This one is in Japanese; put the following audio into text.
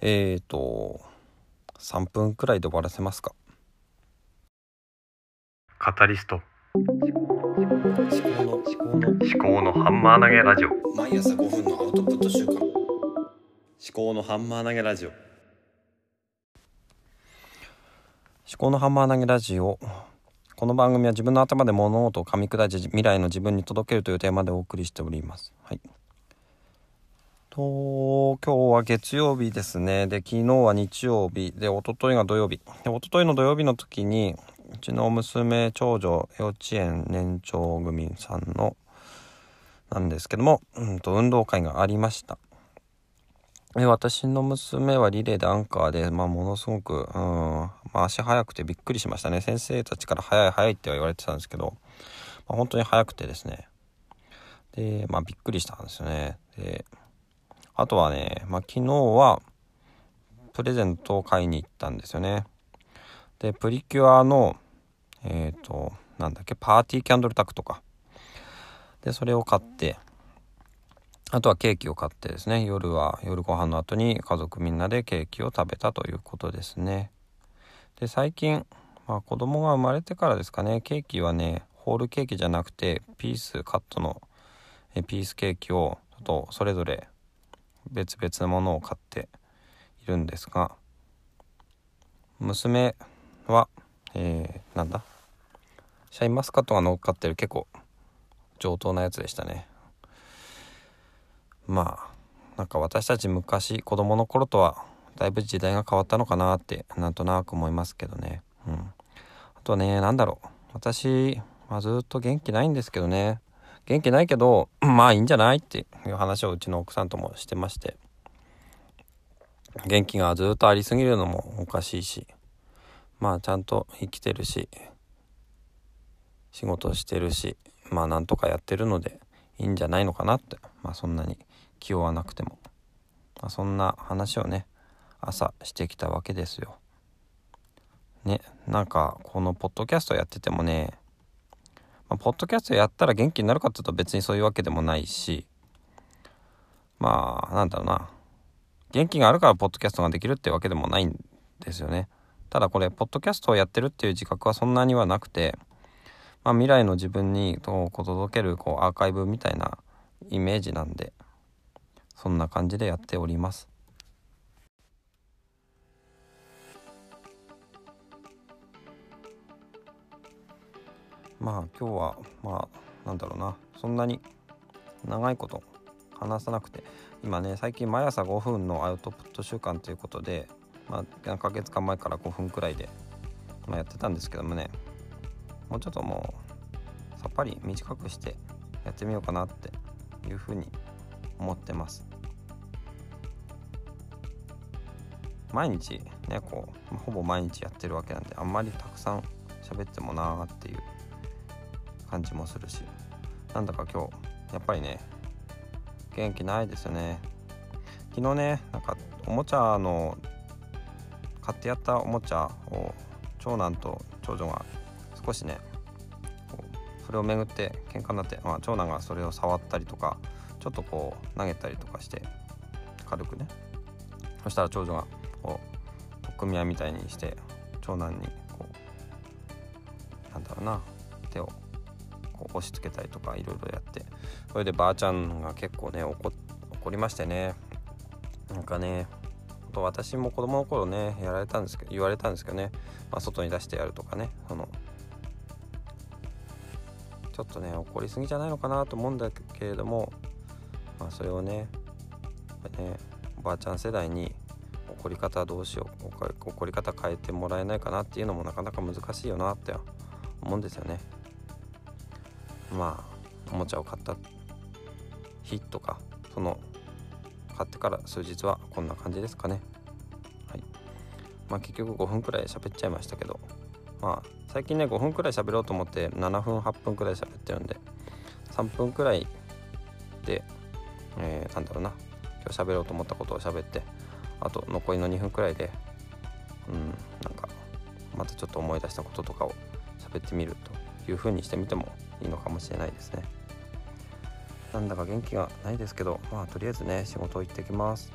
えーと3分くらいで終わらせますか？カタリスト。思考の思考の思考のハンマー投げラジオ。毎朝5分のアウトプット週間。思考のハンマー投げラジオ。思考のハンマー投げラジオ。この番組は自分の頭で物事を噛み砕いて未来の自分に届けるというテーマでお送りしております。はいと今日は月曜日ですね。で昨日は日曜日。で一昨日が土曜日。で一昨日の土曜日の時にうちの娘長女幼稚園年長組さんのなんですけども、うん、と運動会がありました。で私の娘はリレーでアンカーで、まあ、ものすごく、うんまあ、足速くてびっくりしましたね。先生たちから速い速いって言われてたんですけど、まあ、本当に速くてですね。で、まあ、びっくりしたんですよね。であとはね、まあ、昨日はプレゼントを買いに行ったんですよね。でプリキュアのえっ、ー、となんだっけパーティーキャンドルタクとか。でそれを買ってあとはケーキを買ってですね夜は夜ご飯の後に家族みんなでケーキを食べたということですね。で最近、まあ、子供が生まれてからですかねケーキはねホールケーキじゃなくてピースカットのピースケーキをちょっとそれぞれ別々のものを買っているんですが娘は、えー、なんだ？シャインマスカットが乗っかってる結構上等なやつでしたね。まあなんか私たち昔子供の頃とはだいぶ時代が変わったのかなってなんとなく思いますけどね。うん。あとね何だろう。私、まあ、ずっと元気ないんですけどね。元気ないけどまあいいんじゃないっていう話をうちの奥さんともしてまして。元気がずっとありすぎるのもおかしいしまあちゃんと生きてるし仕事してるしまあなんとかやってるのでいいんじゃないのかなって。まあそんなに気負わなくても、まあ、そんな話をね朝してきたわけですよ。ねなんかこのポッドキャストやっててもね、まあ、ポッドキャストやったら元気になるかっていうと別にそういうわけでもないしまあなんだろうな元気があるからポッドキャストができるってわけでもないんですよね。ただこれポッドキャストをやってるっていう自覚はそんなにはなくて、まあ、未来の自分にこう届けるこうアーカイブみたいなイメージなんでそんな感じでやっております。まあ今日はまあなんだろうなそんなに長いこと話さなくて今ね最近毎朝5分のアウトプット習慣ということでまあ、何ヶ月か前から5分くらいで、まあ、やってたんですけどもねもうちょっともうさっぱり短くしてやってみようかなっていうふうに思ってます。毎日ねこうほぼ毎日やってるわけなんであんまりたくさん喋ってもなーっていう感じもするし。なんだか今日やっぱりね元気ないですよね。昨日ねなんかおもちゃの買ってやったおもちゃを長男と長女が少しねそれをめぐって喧嘩になって、まあ、長男がそれを触ったりとかちょっとこう投げたりとかして軽くね。そしたら長女がこう取っ組み合いみたいにして長男にこうなんだろうな手をこう押し付けたりとかいろいろやってそれでばあちゃんが結構ね怒りましてね。なんかね私も子供の頃ねやられたんですけど言われたんですけどね、まあ、外に出してやるとかね。そのちょっとね怒りすぎじゃないのかなと思うんだけれども、まあ、それをねねおばあちゃん世代に怒り方どうしよう怒り方変えてもらえないかなっていうのもなかなか難しいよなって思うんですよね。まあおもちゃを買った日とかその買ってから数日はこんな感じですかね。はい。まあ結局5分くらい喋っちゃいましたけど、まあ最近ね5分くらい喋ろうと思って7分8分くらい喋ってるんで、3分くらいで、えー、なんだろうな、今日喋ろうと思ったことを喋って、あと残りの2分くらいで、うん、なんかまたちょっと思い出したこととかを喋ってみるという風にしてみてもいいのかもしれないですね。なんだか元気がないですけどまあとりあえずね仕事行ってきます